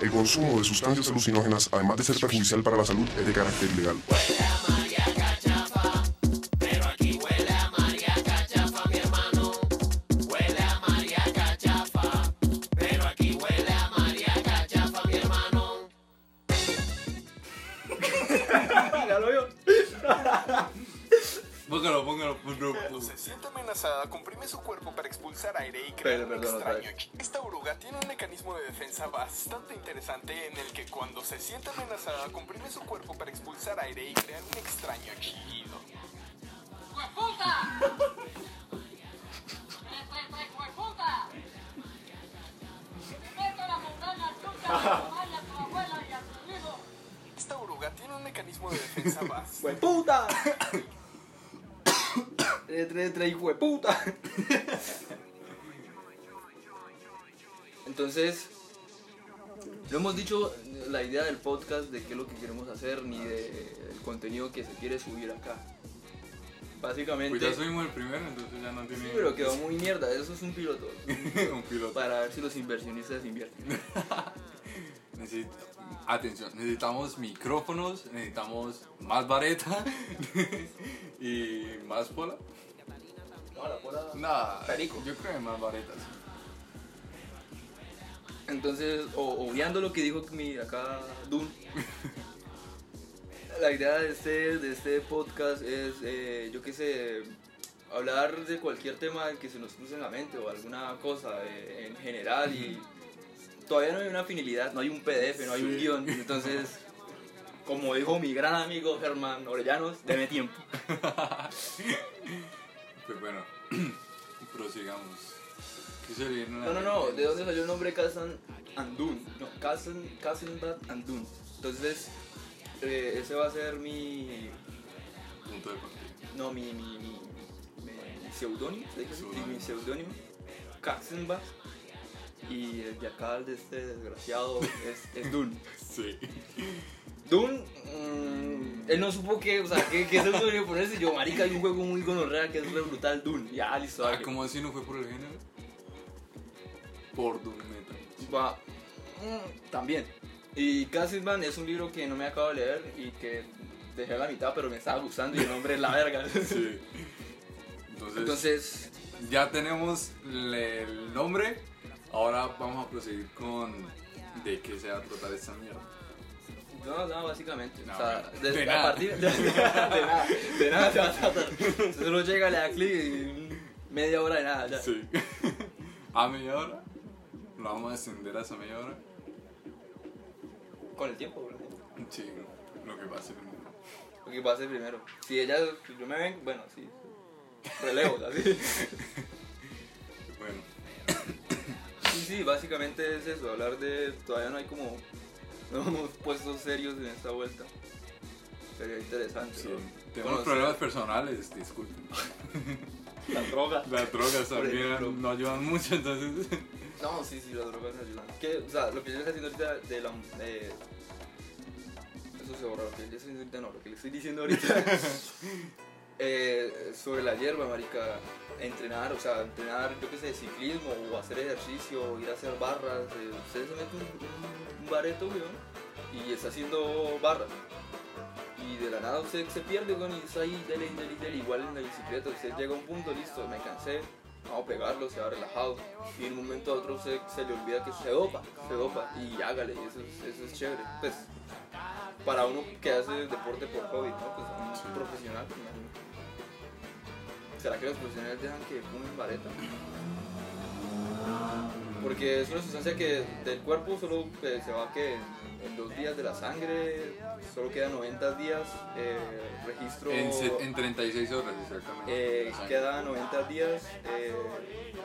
El consumo de sustancias alucinógenas, además de ser perjudicial para la salud, es de carácter ilegal. Pero aquí huele a María Cachafa, mi hermano. Huele a María Cachafa. Pero aquí huele a María Cachafa, mi hermano. Ya lo vio. Póngalo, póngalo, póngalo. Cuando se siente amenazada, comprime su cuerpo para expulsar aire y crear un extraño Esta oruga tiene un mecanismo de defensa bastante interesante en el que cuando se siente amenazada, comprime su cuerpo para expulsar aire y crear un extraño chillido. ¡Hueputa! ¡Hueputa! Esta oruga tiene un mecanismo de defensa bastante ¡Hueputa! Entre, entre, hijo de puta. Entonces, no hemos dicho la idea del podcast de qué es lo que queremos hacer ni del contenido que se quiere subir acá. Básicamente, Pues ya subimos el primero, entonces ya no tiene. sí, pero quedó muy mierda. Eso es un piloto un piloto. para ver si los inversionistas invierten. Necesito- Atención, necesitamos micrófonos, necesitamos más vareta y más pola. No, la pola- Nada, yo creo que más varetas. Entonces, o- obviando lo que dijo mi acá Dun, la idea de este, de este podcast es, eh, yo qué sé, hablar de cualquier tema que se nos cruce en la mente o alguna cosa eh, en general y todavía no hay una finalidad, no hay un PDF, no hay un guion, entonces, como dijo mi gran amigo Germán Orellanos, deme tiempo. Pues bueno, prosigamos. No, no, no? ¿de dónde salió el nombre Kazan Andun? No, Kazan, Kazanbat Andun. Entonces, eh, ese va a ser mi. Punto de partida. No, mi. mi, mi, mi seudónimo. ¿se dice así? Sí, Seudónimo. mi seudónimo. Kazanbat. Y el yacal de este desgraciado es, es Dun. Sí. Dun, mm, él no supo qué, o sea, qué, qué seudónimo ponerse. Yo, marica, hay un juego muy gonorrea que es re brutal, Dun. Ya, listo, Ah. ¿Cómo así no fue por el género? Por Doom Metal. Va. mm, También. Y Cassidman es un libro que no me acabo de leer y que dejé a la mitad, pero me estaba gustando y el nombre es la verga. Sí. Entonces, Entonces, ya tenemos el nombre. Ahora vamos a proseguir con de qué se va a tratar esta mierda. no, no, básicamente. No, o sea, de a nada. partir de, de nada, de nada se va a tratar. Solo llega, le da clic y media hora de nada. Ya. Sí. a media hora. Lo vamos a extender hasta media hora. Con el tiempo, bro. Sí, lo que pase primero. Lo que pase primero. Si ella, si yo me ven, bueno, sí. Relevo, así. Bueno, Sí, sí, básicamente es eso, hablar de... Todavía no hay como... No hemos puesto serios en esta vuelta. Sería interesante. sí, ¿no? tenemos problemas personales, disculpen. La droga. Las drogas también no ayudan mucho, entonces. No, sí, sí, las drogas me ayudan. Que, o sea, lo que yo estoy haciendo ahorita de la... eh, eso se borra, lo que yo estoy diciendo ahorita no, lo que le estoy diciendo ahorita... eh, sobre la hierba, marica, entrenar, o sea, entrenar, yo qué sé, ciclismo o hacer ejercicio, o ir a hacer barras. eh, usted se mete un, un- bareto, weón, y está haciendo barras. Y de la nada usted se pierde, weón, y está ahí, dele, dele, dele, igual en la bicicleta. Usted llega a un punto, listo, me cansé, vamos a pegarlo, se va relajado. Y en un momento a otro usted se le olvida que se dopa, se dopa, y hágale, y eso, es- eso es chévere. Pues, para uno que hace deporte por hobby, ¿no? Pues un profesional, me imagino. ¿Será que los profesionales dejan que fumen vareta? Porque es una sustancia que del cuerpo solo eh, se va que en, dos días de la sangre, solo quedan 90 días, eh, registro... En, se- en 36 horas, exactamente. eh, queda 90 días, eh,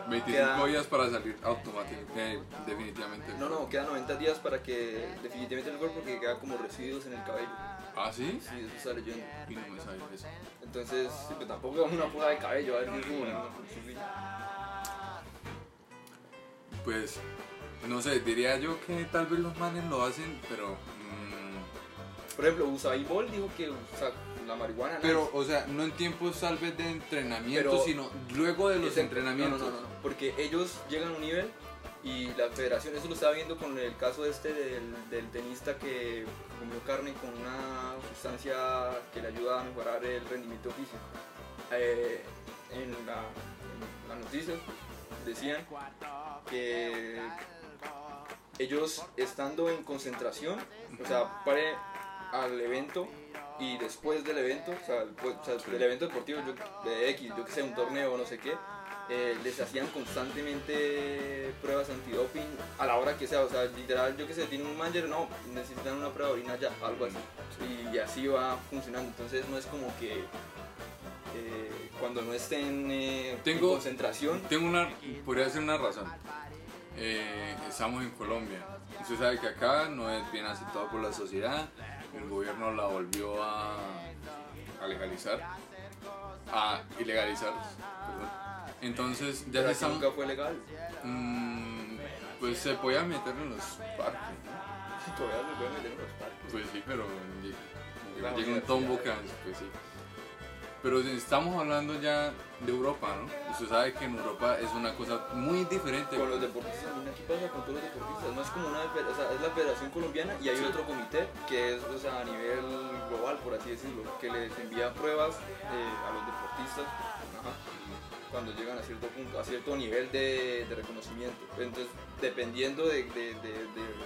25 queda- días para salir automático. eh, definitivamente. no, no, quedan 90 días para que definitivamente el cuerpo que queda como residuos en el cabello. ¿Ah, sí? Sí, eso está leyendo. Y no me sabía eso. Entonces, sí, pues tampoco es una poda de cabello, a ver, ¿no? Pues, no sé, diría yo que tal vez los manes lo hacen, pero. mm, Por ejemplo, Usain Bolt dijo que la marihuana... pero, o sea, no en tiempos tal vez de entrenamiento, Pero- sino luego de los entrenamientos. No, no, no, no, porque ellos llegan a un nivel Y la federación, eso lo estaba viendo con el caso este del, del tenista que comió carne con una sustancia que le ayuda a mejorar el rendimiento físico. Eh, en, la, noticias decían que ellos estando en concentración, o sea, pare al evento y después del evento, o sea, el- o sea, del evento deportivo yo- de X, yo que sé, un torneo o no sé qué, eh, les hacían constantemente pruebas antidoping a la hora que sea, o sea, literal, yo que sé, tiene un manager, no, necesitan una prueba de orina ya, algo así. Y así va funcionando, entonces no es como que eh, cuando no estén eh, Tengo- en concentración, Tengo una, podría ser una razón. Eh, estamos en Colombia. Usted sabe que acá no es bien aceptado por la sociedad. El gobierno la volvió a, a legalizar, a ilegalizar. perdón. Entonces ya se nunca fue legal. mm, pues se podía meter en los parques. ¿no? Todavía se puede meter en los parques. Pues sí, pero llega- un tombo que pues sí. Pero estamos hablando ya de Europa, ¿no? Usted sabe que en Europa es una cosa muy diferente. Con los deportistas, qué pasa con todos los deportistas. No es como una, o sea, es la Federación Colombiana y hay Sí. otro comité que es o sea, a nivel global, por así decirlo, que les envía pruebas eh, a los deportistas ajá, cuando llegan a cierto punto, a cierto nivel de, de reconocimiento. Entonces, dependiendo de, de- de- de-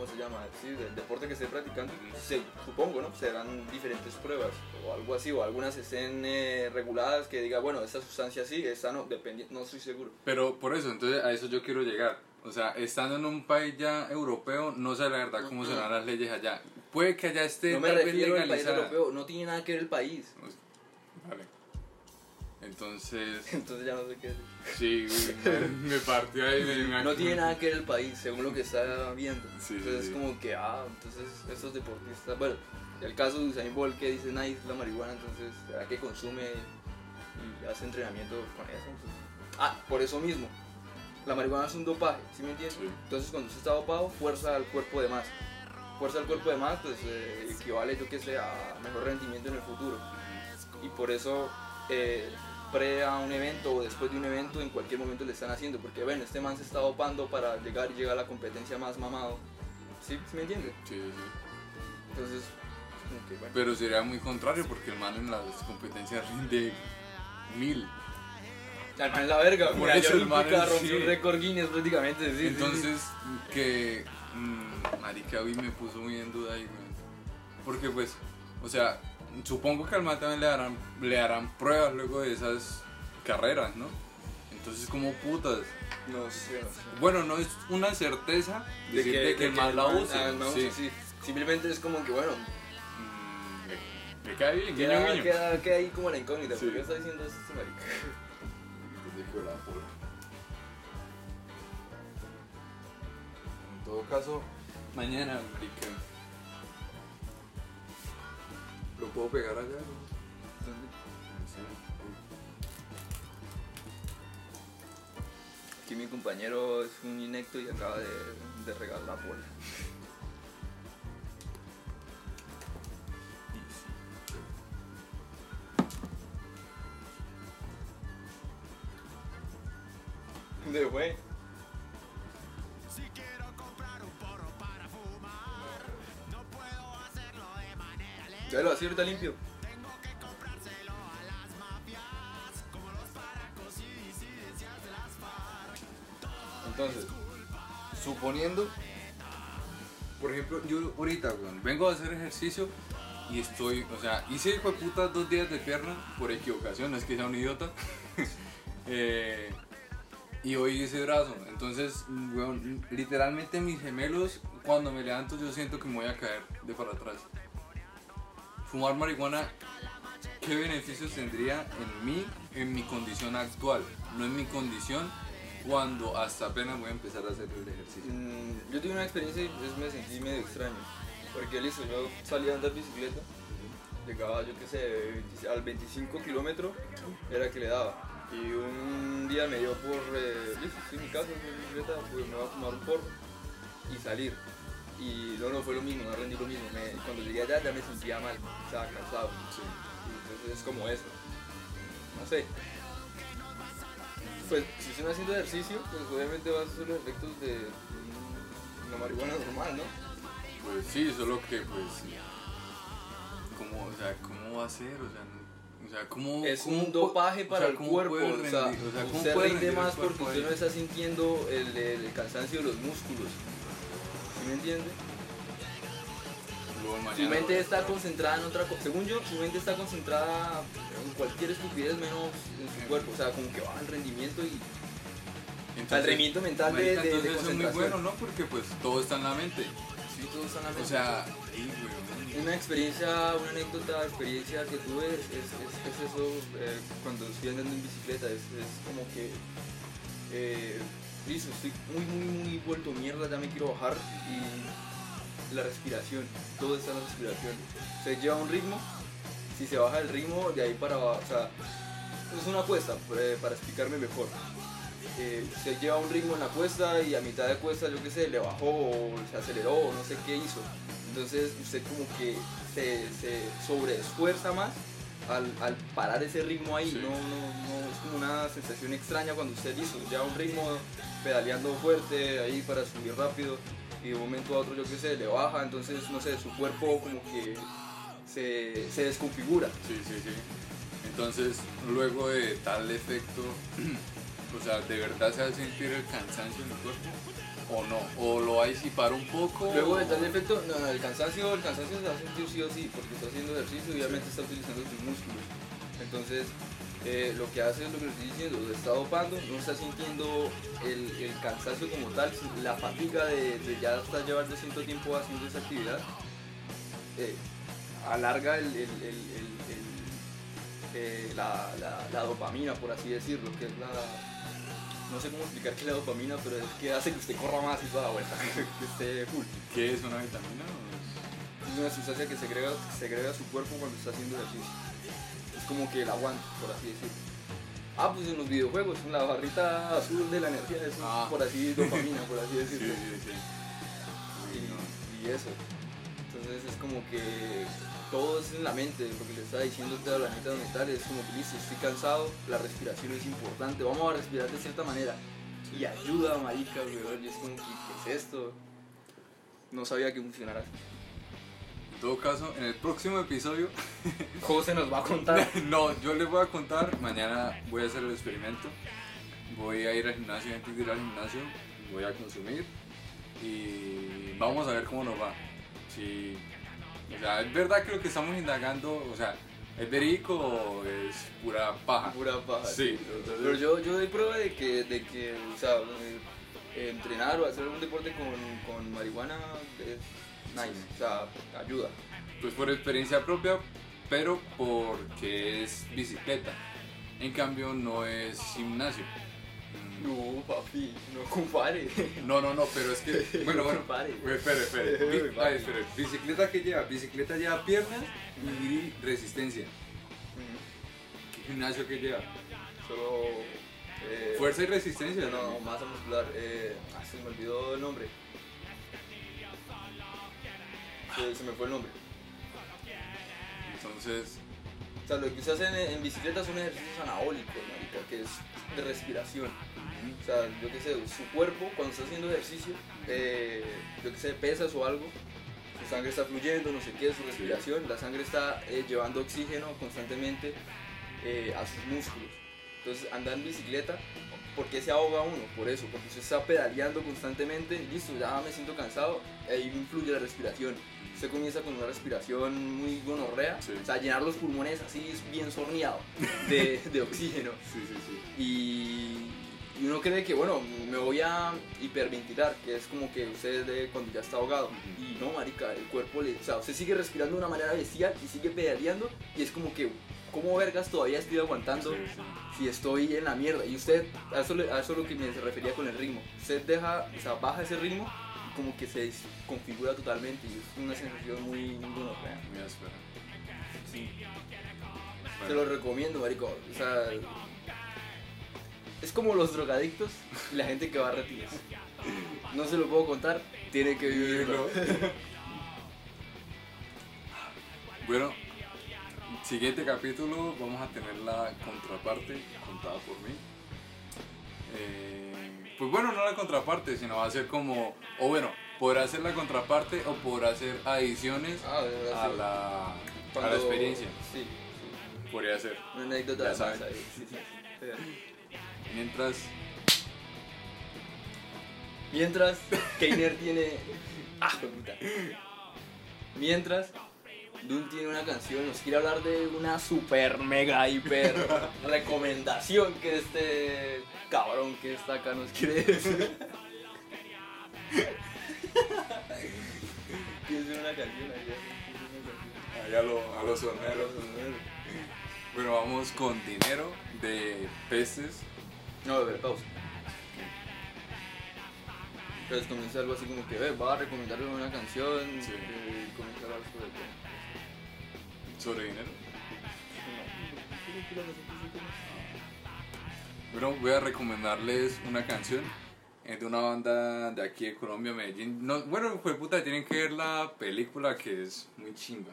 ¿cómo se llama? Sí, del deporte que esté practicando, se- supongo, ¿no? Serán diferentes pruebas o algo así, o algunas estén eh, reguladas que diga, bueno, esta sustancia sí, esta no, dependiendo, no estoy seguro. Pero por eso, entonces a eso yo quiero llegar. O sea, estando en un país ya europeo, no sé la verdad cómo serán las leyes allá. Puede que allá esté No me tal vez refiero al país europeo, no tiene nada que ver el país. Vale. Entonces, Entonces ya no sé qué decir. sí, me, me partió ahí. me- me- No tiene nada que ver el país, según lo que está viendo. Sí, entonces sí. es como que, ah, entonces estos deportistas, bueno, el caso de Usain Bolt que dice, nice la marihuana, entonces, ¿será que consume y hace entrenamiento con eso? Entonces, ah, por eso mismo, la marihuana es un dopaje, ¿sí me entiendes? Sí. Entonces cuando usted está dopado, fuerza al cuerpo de más. Fuerza al cuerpo de más, pues eh, equivale, yo que sé, a mejor rendimiento en el futuro. Y por eso, eh, pre a un evento o después de un evento, en cualquier momento le están haciendo. Porque, ven, este man se está dopando para llegar y llegar a la competencia más mamado. ¿Sí? ¿Sí me entiende? Sí, sí. Entonces, que, bueno. Pero sería muy contrario porque el man en las competencias rinde mil. El man la verga, Por eso el man rompió sí. un récord Guinness prácticamente. sí, sí, sí. Entonces, que. mm, marica, hoy me puso muy en duda ahí, güey. Porque, pues, o sea, supongo que al man también le harán, le harán pruebas luego de esas carreras, ¿no? Entonces, como putas. No sé, no. Bueno, no es una certeza decir de que, el man la use. ah, el man sí. sí. Simplemente es como que, bueno, Mm, me, me cae bien, queda, guiño. queda, queda ahí como la incógnita. Sí. ¿Por qué está diciendo esto este marica? En todo caso, mañana, marica. ¿Lo puedo pegar allá? sé. Aquí mi compañero es un inecto y acaba de, de regar la bola. De güey. Ya lo así ahorita limpio. Entonces, Suponiendo, por ejemplo, yo ahorita, vengo a hacer ejercicio y estoy, o sea, hice hijo de dos días de pierna por equivocación, es que sea un idiota. Eh, y hoy hice brazo, entonces, literalmente mis gemelos, cuando me levanto, yo siento que me voy a caer de para atrás. Fumar marihuana, ¿qué beneficios tendría en mí, en mi condición actual? No en mi condición cuando hasta apenas voy a empezar a hacer el ejercicio. Mm, yo tuve una experiencia y pues, me sentí medio extraño. Porque listo, yo salía a andar bicicleta, llegaba yo qué sé, 20 al 25 kilómetros, era que le daba. Y un día me dio por, eh, listo, estoy en mi casa, en mi bicicleta, pues me voy a fumar un porro y salir. Y no, no fue lo mismo, no rendí lo mismo. Me- cuando llegué allá ya me sentía mal, o sea, cansado. Y entonces es como eso. No sé. Pues si usted está haciendo ejercicio, pues obviamente va a hacer los efectos de una marihuana normal, ¿no? Pues sí, solo que pues cómo, o sea, cómo va a ser, o sea, no- o sea, cómo Es cómo un dopaje o para sea, el cuerpo. O rendir- o sea, cómo usted rinde más porque usted no está sintiendo el, el cansancio de los músculos. ¿Sí me entiende? Luego Su mente está concentrada en otra cosa. Según yo, su mente está concentrada en cualquier estupidez menos en su cuerpo. O sea, como que baja el rendimiento y. Entonces, el rendimiento mental de- de- eso es muy bueno, ¿no? Porque pues todo está en la mente. Sí, todo está en la O sea. Una experiencia, una anécdota, experiencia que tuve es, es, es- es eso eh, cuando estoy andando en bicicleta, es, es como que, eh, listo, estoy muy, muy, muy vuelto mierda, ya me quiero bajar y la respiración, todo está en la respiración. Se lleva un ritmo, si se baja el ritmo, de ahí para abajo, o sea, es una cuesta, eh, para explicarme mejor. Eh, se lleva un ritmo en la cuesta y a mitad de cuesta, yo qué sé, le bajó o se aceleró o no sé qué hizo. Entonces usted como que se, se sobreesfuerza más al, al parar ese ritmo ahí. Sí. No, no, no, es como una sensación extraña cuando usted hizo ya un ritmo pedaleando fuerte ahí para subir rápido y de un momento a otro, yo qué sé, le baja. Entonces, no sé, su cuerpo como que se, se desconfigura. Sí, sí, sí. Entonces, luego de tal efecto, o sea, ¿de verdad se va a sentir el cansancio en el cuerpo? ¿O no? ¿O lo va a disipar un poco? Luego de tal efecto, no, el cansancio, el cansancio se va a sentir sí o sí, porque está haciendo ejercicio y obviamente está utilizando sus músculos. Entonces, eh, lo que hace es lo que le estoy diciendo, lo está dopando, no está sintiendo el, el cansancio como tal, la fatiga de, de ya estar llevando cierto tiempo haciendo esa actividad, eh, alarga el, el- eh, la, la- la dopamina, por así decirlo, que es la... No sé cómo explicar qué es la dopamina, pero es que hace que usted corra más y toda la vuelta, que esté full. ¿Qué es una vitamina? Es una sustancia que segrega, que segrega su cuerpo cuando está haciendo ejercicio. Como que el aguante, por así decirlo. Ah, pues en los videojuegos, en la barrita azul de la energía, eso Ah. por así dopamina, por así? Sí, decirlo. sí, sí. Y, y eso. Entonces es como que todo es en la mente, lo que le está diciendo toda la neta mental es como que listo, estoy cansado, la respiración es importante, vamos a respirar de cierta manera. Y ayuda, marica, weón, y es como que, ¿qué es esto? No sabía que funcionara así. En todo caso, en el próximo episodio, José nos va a contar. no, yo les voy a contar, mañana voy a hacer el experimento, voy a ir al gimnasio, antes de ir al gimnasio, voy a consumir y vamos a ver cómo nos va. Si, o sea, es verdad que lo que estamos indagando, o sea, ¿es verídico o es pura paja? Pura paja. Sí. Pero yo, yo doy prueba de que, de que o sea, eh, entrenar o hacer un deporte con, con marihuana es nice, o sea, ayuda. Pues por experiencia propia, pero porque es bicicleta. En cambio, no es gimnasio. Mm, No, papi, no compare. No, no, no, pero es que. Bueno, bueno. Pare. Pues, Espere, espere. Ay. ¿Bicicleta qué lleva? Bicicleta lleva piernas y resistencia. ¿Qué gimnasio que lleva? Solo. eh, Fuerza y resistencia. No, masa muscular. Eh, ah, se me olvidó el nombre. Se, se me fue el nombre. Entonces, O sea, lo que se hace en, en bicicleta son ejercicios anabólicos, marica, que es de respiración. O sea, yo qué sé, su cuerpo cuando está haciendo ejercicio, eh, yo qué sé, pesas o algo, su sangre está fluyendo, no sé qué, su respiración, la sangre está eh, llevando oxígeno constantemente eh, a sus músculos. Entonces, andar en bicicleta, ¿por qué se ahoga uno? Por eso, porque usted está pedaleando constantemente, listo, ya me siento cansado, ahí influye la respiración. Usted comienza con una respiración muy gonorrea, Sí. o sea, llenar los pulmones así bien sorneado de, de oxígeno. sí, sí, sí. Y, y uno cree que, bueno, me voy a hiperventilar, que es como que usted de cuando ya está ahogado. Y no, marica, el cuerpo le. O sea, usted sigue respirando de una manera bestial y sigue pedaleando, y es como que, ¿cómo vergas todavía estoy aguantando Sí, sí. si estoy en la mierda? Y usted, a eso, le- a eso es lo que me refería con el ritmo. Usted deja, o sea, baja ese ritmo y como que se desconfigura totalmente, y es una sensación muy, muy áspera. Sí. Bueno, Te lo recomiendo, marico. O sea, es como los drogadictos y la gente que va a retiros. No se lo puedo contar, tiene que vivirlo. Bueno, siguiente capítulo vamos a tener la contraparte contada por mí. eh, pues bueno, no la contraparte, sino va a ser como, o bueno, podrá ser la contraparte o podrá hacer adiciones Ah, a sí. la, a la experiencia. Sí, Podría ser. sí. Una anécdota Ya más ahí. Sí, sí, sí. Mientras, Mientras Keiner tiene. ¡Ah, puta! Mientras Dun tiene una canción, nos quiere hablar de una super mega hiper recomendación que este cabrón que está acá nos quiere decir. Hacer una canción allá. ahí a lo, a lo sonero. Bueno, vamos con dinero de peces. No, a ver, pausa. Entonces comienza algo así como que, "Ve, va a recomendarle una canción Sí. y comienza a hablar sobre qué. Sobre dinero. Bueno, voy a recomendarles una canción. Es de una banda de aquí de Colombia, Medellín. No, bueno, fue puta, tienen que ver la película que es muy chimba.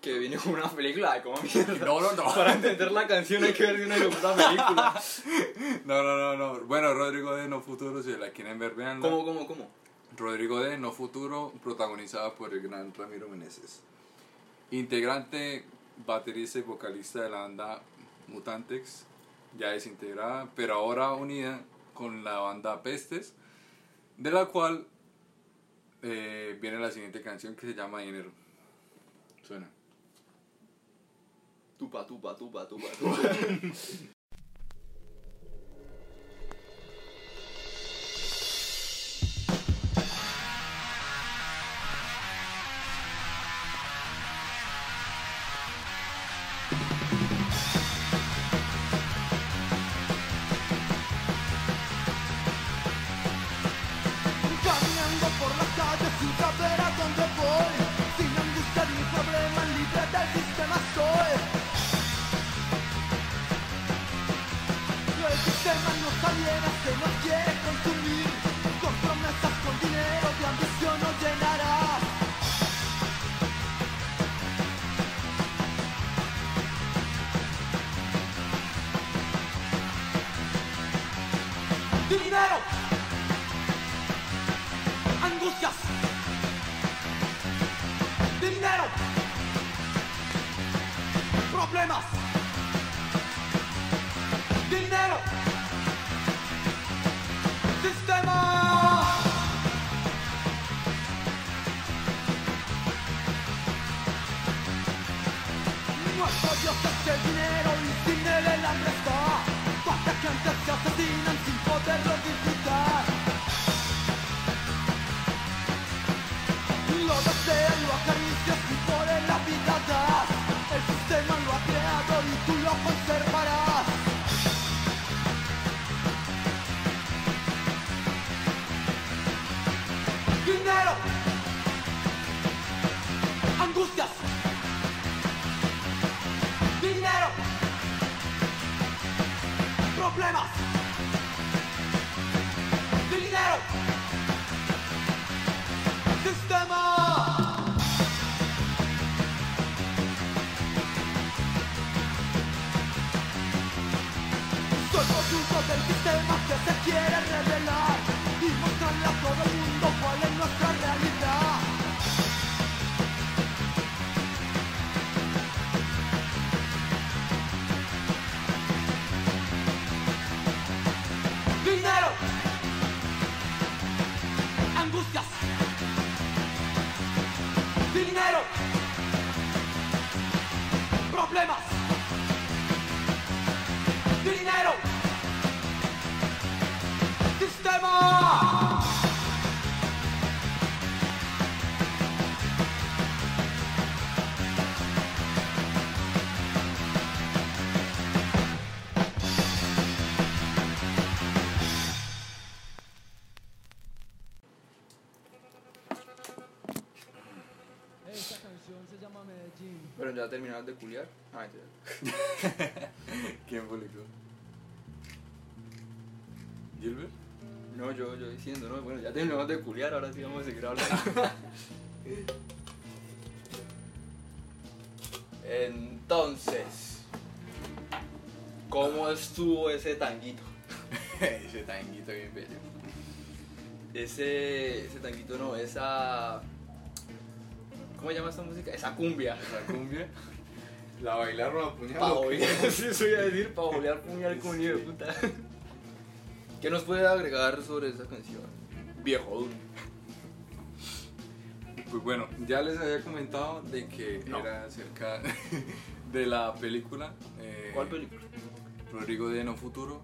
Que viene con una película de cómo mierda. No, no, no. Para entender la canción hay que ver de una puta película. No, no, no, no. Bueno, Rodrigo de No Futuro, si la quieren ver, veanla. ¿Cómo, cómo, cómo? Rodrigo de No Futuro, protagonizada por el gran Ramiro Meneses. Integrante, baterista y vocalista de la banda Mutantex, ya desintegrada, pero ahora unida con la banda Pestes, de la cual eh, viene la siguiente canción que se llama Dinero. Suena. Tupa, tupa, tupa, tupa, tupa. nos aliena, se problemas, dinero, sistema. Terminaron de culiar. Ah, ya. ¿Quién publicó? ¿Gilbert? No, yo, yo diciendo, ¿no? Bueno, ya terminamos de culiar, ahora sí vamos a seguir hablando. Entonces, ¿cómo estuvo ese tanguito? Ese tanguito bien bello. Ese, ese tanguito no, esa... ¿Cómo llama esta música? Esa cumbia. La cumbia. La bailaron a puñal. Pa' bolear, eso iba a decir, para bolear puñal con de puta. ¿Qué nos puede agregar sobre esa canción? Viejo duro. Pues bueno, ya les había comentado de que No. era acerca de la película. eh, ¿Cuál película? Rodrigo de No Futuro.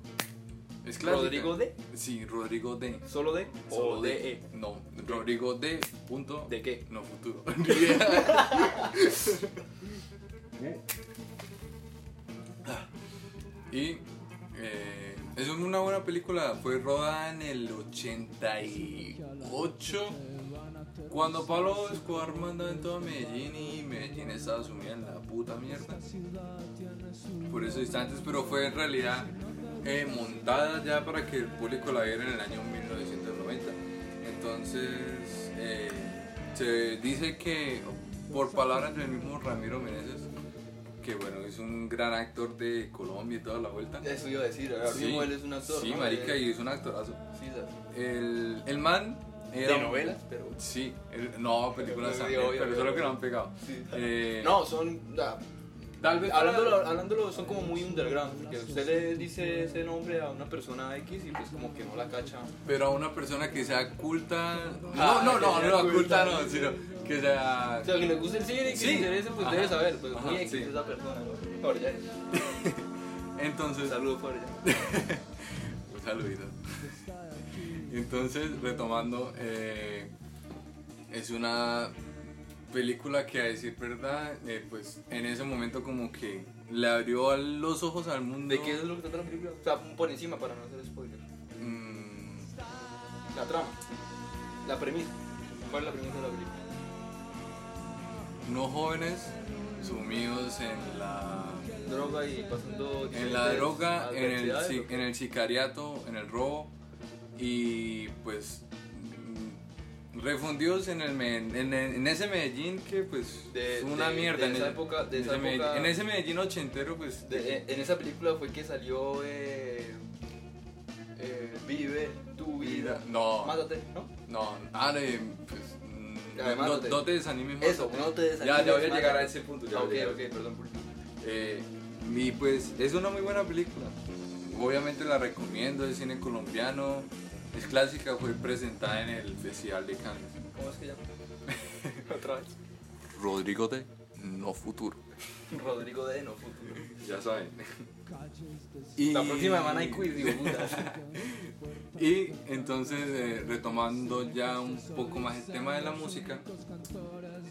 Es clásica. ¿Rodrigo de? Sí, Rodrigo de. ¿Solo de? Solo ¿O de. de E? No, Rodrigo de. Punto. ¿De qué? No Futuro. y eh, es una buena película. Fue rodada en el 88. Cuando Pablo Escobar mandaba en todo Medellín y Medellín estaba sumida en la puta mierda. Por esos instantes, pero fue en realidad eh, montada ya para que el público la viera en el año 1990. Entonces, eh, se dice que, por palabras del mismo Ramiro Meneses, que bueno, es un gran actor de Colombia y toda la vuelta. Eso iba a decir, ahora Sí. mismo él es un actor. Sí, ¿no? marica, Eh, y es un actorazo. Sí. El, el man era De novelas, pero... Sí, el- no, películas Sí, también, obvio, pero obvio, solo que obvio. no han pegado. Sí. Eh, No, son... tal vez Hablándolo, hablándolo, son como muy underground, porque usted le dice ese nombre a una persona X y pues como que no la cacha. Pero a una persona que sea culta. Ah, No, no, no, no, culta. no, sino que sea. O sea, que le guste el cine y que Sí. le interese, pues debe saber, pues muy X esa persona, ¿no? Por allá. Entonces, Saludos por allá. un saludito. Entonces, retomando, eh, es una película que a decir verdad, eh, pues en ese momento como que le abrió los ojos al mundo. ¿De qué es lo que trata la película? O sea, por encima para no hacer spoiler. Mm, La trama, la premisa. ¿Cuál es la premisa de la película? unos jóvenes sumidos en la Droga y pasando. en la droga, en el, en el sicariato, en el robo y pues refundidos en, el, en, en- ese Medellín que pues De- es una de- mierda. de en, esa época- de en esa ese Medellín- época- en ese Medellín ochentero pues De- en, esa película fue que salió. Eh, eh, vive tu vida. no, Mátate, ¿no? no, ah, pues Ya, no, mátate. no te desanimes. Eso, mátate. no te desanimes, Ya, ya voy a mátate. llegar a ese punto. ya Ah, ok, ok, perdón por Eh, y pues es una muy buena película. Obviamente la recomiendo, es cine colombiano, es clásica, fue presentada en el Festival de Cannes. ¿Cómo es que llama? Otra vez. Rodrigo de No Futuro, Rodrigo de No Futuro. ya saben. Y, La próxima semana hay quiz, digo, puta. Y entonces, eh, retomando ya un poco más el tema de la música,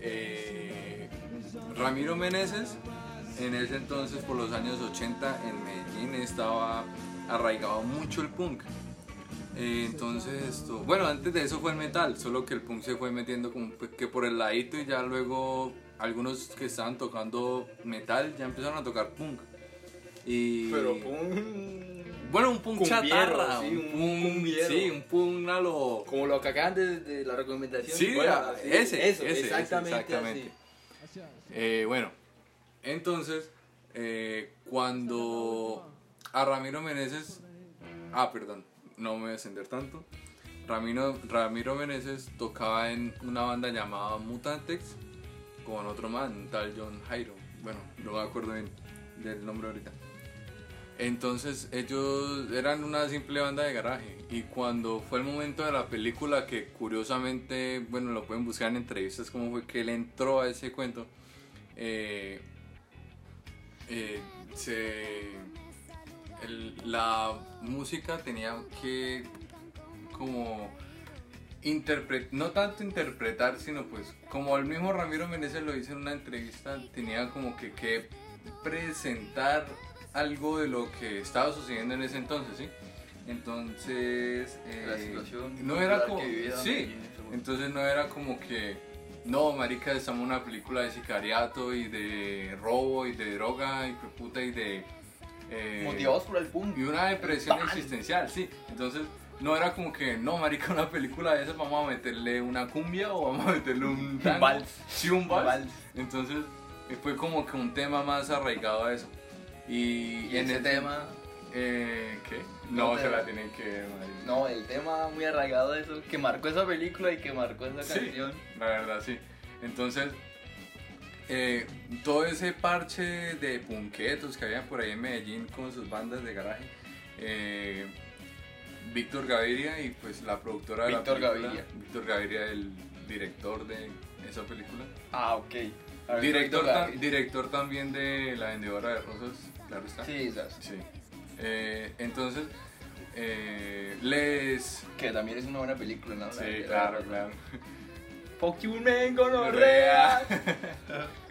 eh, Ramiro Meneses, en ese entonces, por los años 80, en Medellín estaba arraigado mucho el punk. Eh, entonces, esto, bueno, antes de eso fue el metal, solo que el punk se fue metiendo como pues, que por el ladito y ya luego algunos que estaban tocando metal ya empezaron a tocar punk. Y, Pero pum. bueno, un punk chatarra, sí, un un punk, cumbiero. sí, un punk a lo... Como lo que acaban de, de la recomendación. Sí, bueno, ah, sí, ese, eso, ese, ese, exactamente, exactamente. así. Eh, bueno, entonces, eh, cuando a Ramiro Meneses, ah, perdón, no me voy a extender tanto. Ramiro, Ramiro Meneses tocaba en una banda llamada Mutantex con otro man, tal John Jairo. Bueno, no me acuerdo bien del nombre ahorita. Entonces ellos eran una simple banda de garaje y cuando fue el momento de la película que curiosamente, bueno, lo pueden buscar en entrevistas cómo fue que él entró a ese cuento, eh, eh, se, el- la música tenía que como interpretar, no tanto interpretar, sino pues como el mismo Ramiro Meneses lo dice en una entrevista, tenía como que, que presentar algo de lo que estaba sucediendo en ese entonces, ¿sí? Entonces, La eh, situación no era como, sí, entonces no era como que, no, marica, estamos en una película de sicariato y de robo y de droga y puta y de... eh, Motivados por el pum. y una depresión existencial, sí. Entonces, no era como que, no, marica, una película de esas vamos a meterle una cumbia o vamos a meterle un tango. vals. Sí, un vals. vals. Entonces, eh, fue como que un tema más arraigado a eso. Y, Y en ese el tema. Eh, ¿Qué? No No, se la tienen que ver. No, el tema muy arraigado de eso, que marcó esa película y que marcó esa Sí. canción. La verdad, sí. Entonces, eh, todo ese parche de punquetos que había por ahí en Medellín con sus bandas de garaje, eh, Víctor Gaviria y pues la productora de Víctor la película. Gaviria. Víctor Gaviria, el director de esa película. Ah, ok. Ver, Director, director también de La Vendedora de Rosas, claro está. Sí, esas. Sí. Eh, entonces, eh, les... Que también es una buena película, ¿no? Sí, La- claro, claro. Man, gonorrea.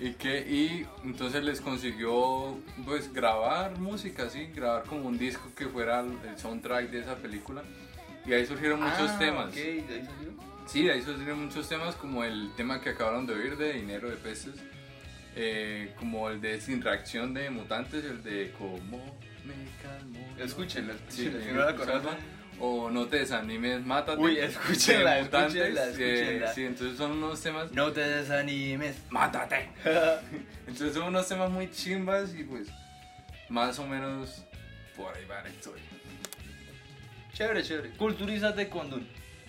Y que y entonces les consiguió pues grabar música sí grabar como un disco que fuera el soundtrack de esa película y ahí surgieron muchos Ah, temas ok, ¿de ahí salió? sí de ahí surgieron muchos temas como el tema que acabaron de oír de dinero de peces eh, como el de sin reacción de mutantes el de cómo me calmo Escúchenla, Sí, escúchenla, si no. O no te desanimes mátate Uy, escúchenla, escúchenla, eh, escúchenla. sí entonces son unos temas No te desanimes. mátate. Entonces son unos temas muy chimbas y pues más o menos por ahí va la historia. Chévere, chévere. Culturízate con Dun.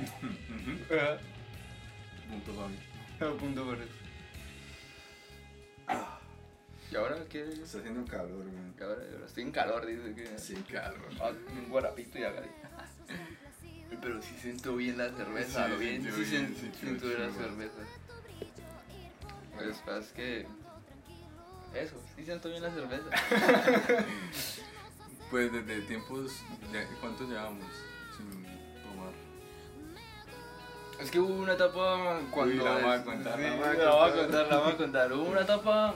Ajá. Punto para mí. Punto eso. ¿Y ahora qué? Está haciendo calor. Ahora, ahora estoy en calor, dice que. Sí, calor. Ah, un guarapito y haga. Pero sí siento bien la cerveza, Sí, lo bien, sí bien, siento, bien la cerveza. Pues es que. Eso, sí siento bien la cerveza. Pues desde tiempos. ¿Cuántos llevamos sin tomar? Es que hubo una etapa cuando. Uy, la voy a contar, la voy a contar. contar, la voy a contar. Hubo una etapa.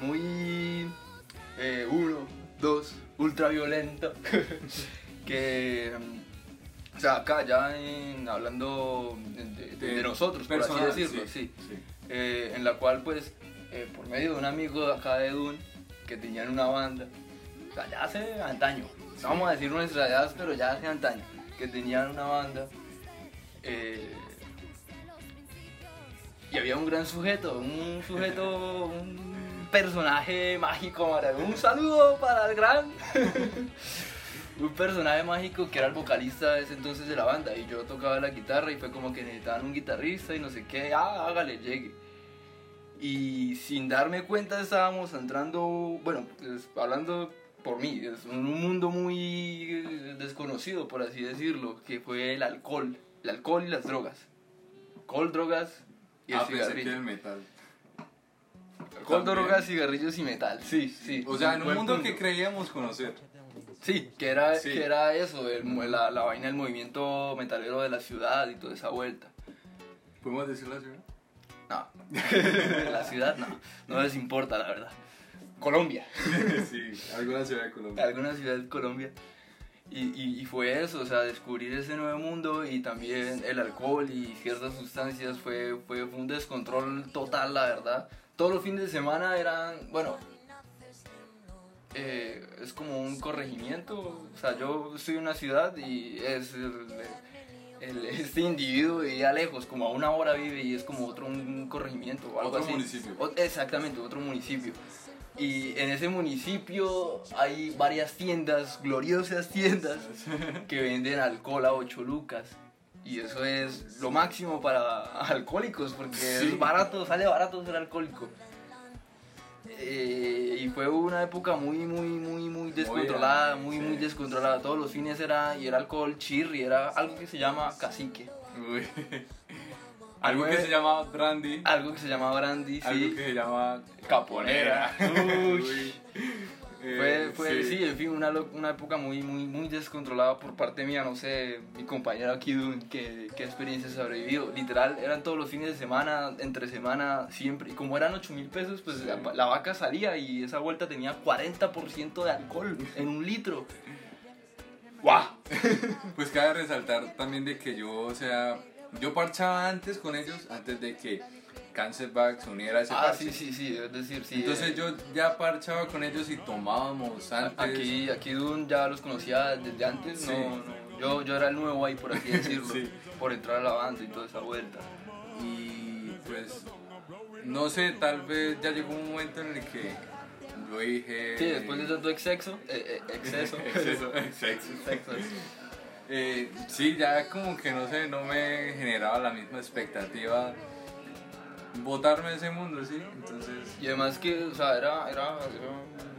Muy. Eh, uno, dos, ultraviolenta. que. mm, O sea, acá ya en- hablando de, de- de nosotros, por así decirlo, sí. sí. Eh, en la cual, pues, eh, por medio de un amigo de acá de Dun, que tenían una banda, o sea, ya hace antaño, no vamos a decir nuestra edad, pero ya hace antaño, que tenían una banda, eh, y había un gran sujeto, un sujeto, un personaje mágico, maravilloso. un saludo para el gran... un personaje mágico que era el vocalista de ese entonces de la banda y yo tocaba la guitarra y fue como que necesitaban un guitarrista y no sé qué, ah, hágale, llegue. Y sin darme cuenta estábamos entrando, bueno, pues, hablando por mí, es un mundo muy desconocido, por así decirlo, que fue el alcohol, el alcohol y las drogas. Alcohol, drogas y el Ah, que cigarrillo. el metal. También. drogas, cigarrillos y metal, sí, sí. O sea, en un mundo punto. que creíamos conocer. Sí, que era, Sí. que era eso, el la, la vaina del movimiento metalero de la ciudad y toda esa vuelta. ¿Podemos decir la ciudad? No, la ciudad no, no les importa la verdad. Colombia, sí, alguna ciudad de Colombia. alguna ciudad de Colombia. Y, y, y fue eso, o sea, descubrir ese nuevo mundo y también el alcohol y ciertas sustancias fue, fue, fue un descontrol total, la verdad. Todos los fines de semana eran, bueno, eh, es como un corregimiento. O sea, yo estoy en una ciudad y es el, el- este individuo vivía lejos, como a una hora vive y es como otro un corregimiento o algo Otro así. municipio. O- exactamente, otro municipio. Y en ese municipio hay varias tiendas, gloriosas tiendas, que venden alcohol a 8 lucas. Y eso es lo máximo para alcohólicos, porque Sí. es barato, sale barato ser alcohólico. Eh, y fue una época muy, muy, muy, muy descontrolada, muy, muy descontrolada. Todos los fines era, y era alcohol chirri, era algo que se llama cacique. Uy. Algo que se llama brandy. Algo que se llama brandy, Algo sí. que se llama Caponera. Uy. Uy. Fue, Eh, fue sí. sí. en fin, una, una época muy, muy, muy descontrolada por parte mía, no sé, mi compañero aquí, qué, qué experiencias habrá vivido. Literal, eran todos los fines de semana, entre semana, siempre. Y como eran 8 mil pesos, pues la, la vaca salía y esa vuelta tenía 40% de alcohol en un litro. ¡Guau! Pues cabe resaltar también de que yo, o sea, yo parchaba antes con ellos, antes de que Cancerback se uniera a ese Ah, parche. sí, sí, sí, es decir, sí. Entonces eh, yo ya parchaba con ellos y tomábamos antes. Aquí, aquí Dun ya los conocía desde antes, Sí. no, no, yo, yo era el nuevo ahí, por así decirlo, Sí. por entrar a la banda y toda esa vuelta. Y pues, no sé, tal vez ya llegó un momento en el que yo dije... Sí, después de tanto exceso, eh, eh, exceso. exceso, exceso. Exceso. Eh, sí, ya como que no sé, no me generaba la misma expectativa botarme de ese mundo, sí. Entonces, Y además que, o sea, era, era, era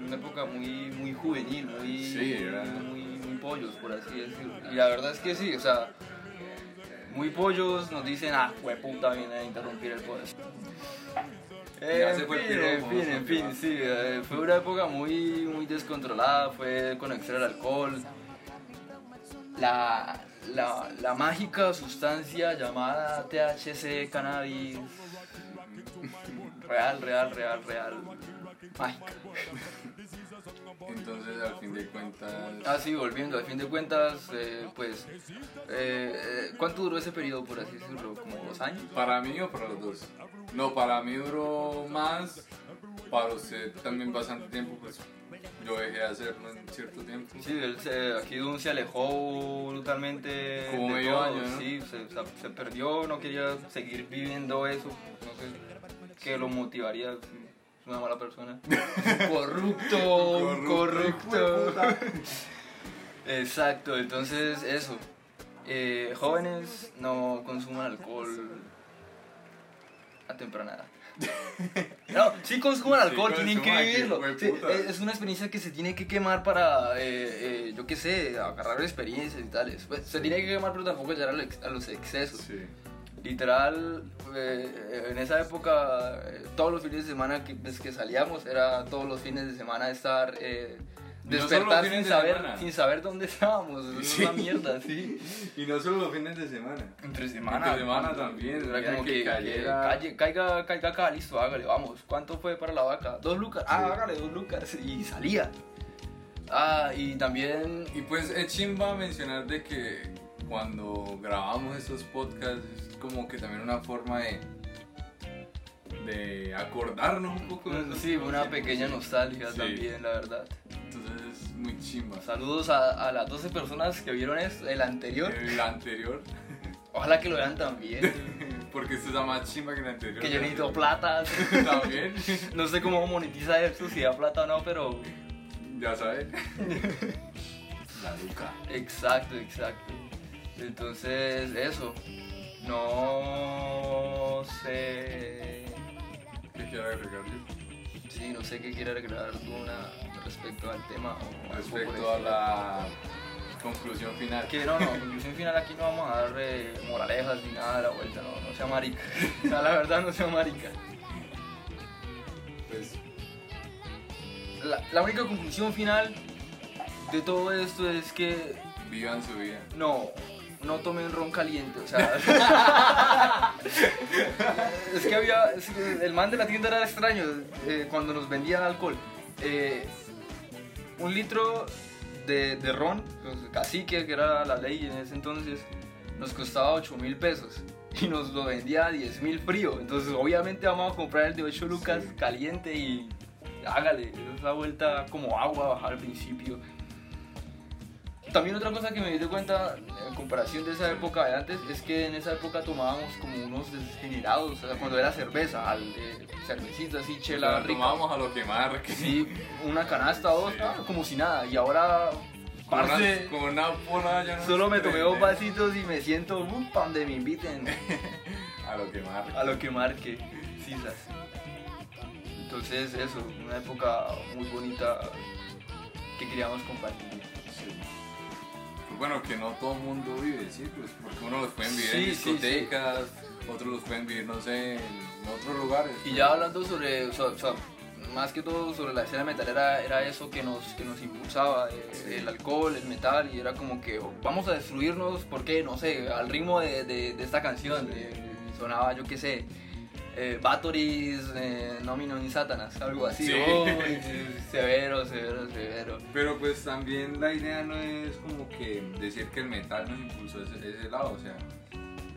una época muy, muy juvenil, muy, Sí, era- muy, muy pollos, por así decirlo. Y la verdad es que sí, o sea, muy pollos nos dicen, ah, puta, viene a interrumpir el poder. Ya en fue fin, en fin, en fin, sí, eh, fue una época muy, muy descontrolada, fue con exceso de alcohol. La, la, la mágica sustancia llamada THC, cannabis, real, real, real, real, mágica. entonces al fin de cuentas... Ah, sí, volviendo, al fin de cuentas, eh, pues, eh, eh, ¿cuánto duró ese periodo, por así decirlo? ¿Como dos años? ¿Para mí o para los dos? No, para mí duró más, para usted también bastante tiempo, pues yo dejé de hacerlo en cierto tiempo. Sí, él se, aquí Dun se alejó brutalmente Como medio todo, año, ¿no? Sí, se, perdió, no quería seguir viviendo eso, no sé qué lo motivaría, es una mala persona. corrupto, corrupto. Exacto, entonces eso. Eh, jóvenes no consuman alcohol a temprana edad. No, sí consuman Sí alcohol, tienen que vivirlo. Sí, puta. es una experiencia que se tiene que quemar para, eh, eh, yo qué sé, agarrar experiencias y tales. Pues, se tiene que quemar, pero tampoco llegar a los excesos. Literal, eh, en esa época, eh, todos los fines de semana que, pues, que salíamos, era todos los fines de semana estar, No despertar los sin de saber, semana. sin saber dónde estábamos. Es Sí. una mierda, sí. Y no solo los fines de semana. Entre semana. Entre semana también, Era como que que, cayera- calle- caiga, caiga acá, listo, hágale, vamos. ¿Cuánto fue para la vaca? Dos lucas. Ah, hágale, dos lucas. Y salía. Ah, y también Y pues es chimba mencionar de que cuando grabamos estos podcasts es como que también una forma de, de acordarnos un poco de Mm, Sí, una pequeña nostalgia Sí. también, la verdad. Entonces es muy chimba. Saludos a, a las 12 personas que vieron esto, el anterior. El anterior, Ojalá que lo vean también. porque este está más chimba que el anterior. que yo necesito plata. También, No sé cómo monetiza esto, si da plata o no, pero. ya sabes. La Luca. Exacto, exacto. Entonces, eso. No sé. ¿Qué quiero agregar yo? Sí, no sé qué quiere agregar Duna respecto al tema. o Respecto a la conclusión final. Que no, no, conclusión final aquí no vamos a dar eh, moralejas ni nada de la vuelta, no, no sea marica. O sea, la verdad no sea marica. Pues, La, la única conclusión final de todo esto es que vivan su vida. no, no tomen ron caliente, o sea. es que había. es que el man de la tienda era extraño eh, cuando nos vendían alcohol. Eh, un litro de, de ron, pues, cacique, que era la ley en ese entonces, nos costaba 8 mil pesos. Y nos lo vendía a 10 mil frío. Entonces, obviamente, vamos a comprar el de 8 lucas caliente y hágale. Esa vuelta como agua bajar al principio. También otra cosa que me di de cuenta en comparación de esa época de antes es que en esa época tomábamos como unos degenerados, o sea, cuando era cerveza, al, eh, cervecita así, chela rica. tomamos a lo que marque. Sí, una canasta o dos, Sí. ah, como si nada. Y ahora, Con una, parce, con una ya no solo me tomé dos vasitos y me siento, uh, pa' donde me inviten, A lo que marque. a lo que marque, sisas. Entonces, eso, una época muy bonita que queríamos compartir. Pues bueno, que no todo el mundo vive, sí, pues porque unos los pueden vivir en sí, discotecas, otros los pueden vivir, no sé, en otros lugares. Y ya hablando sobre, o sea, o sea, más que todo sobre la escena metalera, era eso que nos, que nos impulsaba, eh, el alcohol, el metal, y era como que oh, vamos a destruirnos, porque no sé, al ritmo de, de- de esta canción, eh, sonaba yo qué sé, eh, Batoris, eh, Nomino ni Satanas, algo así. Sí. Severo, severo, severo. Pero pues también la idea no es como que decir que el metal nos impulsó ese, ese lado, o sea,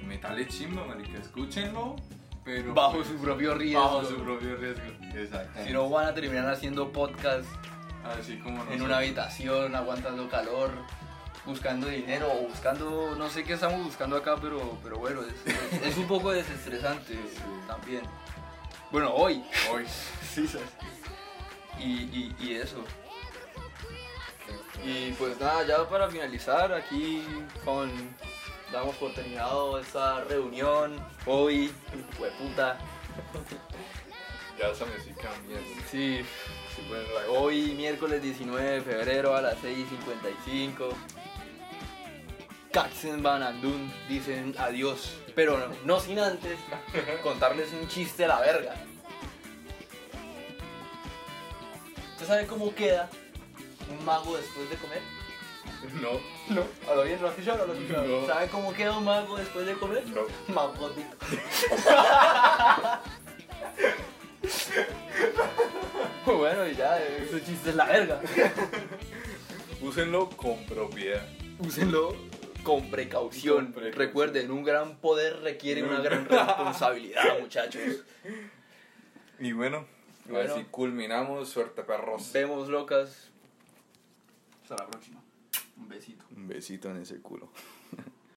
el metal es chimba, marica, escúchenlo, pero Bajo pues, su propio riesgo. bajo su propio riesgo, exacto. Si no van a terminar haciendo podcast Así como en una habitación, aguantando calor, buscando dinero o buscando, no sé qué estamos buscando acá, pero, pero bueno, es, es- es un poco desestresante también. Bueno, hoy. Hoy. Sí, ¿sabes? y, y, y eso. Y pues nada, ya para finalizar, aquí con damos por terminado esta reunión hoy, puta. Ya esa música sí, pues, hoy miércoles 19 de febrero a las 6.55. Katzen Van Andun dicen adiós, pero no, no sin antes contarles un chiste a la verga. ¿Usted sabe cómo queda un mago después de comer? No, No. ¿A lo bien? ¿Lo has escuchado lo has escuchado? No. ¿Sabe cómo queda un mago después de comer? no. Magótico. bueno, y ya, ese chiste es la verga. Úsenlo con propiedad. Úsenlo con precaución. Con precaución. Recuerden, un gran poder requiere una gran responsabilidad, muchachos. Y bueno, Bueno. así culminamos. Suerte, perros. Vemos locas. Hasta la próxima. Un besito. Un besito en ese culo.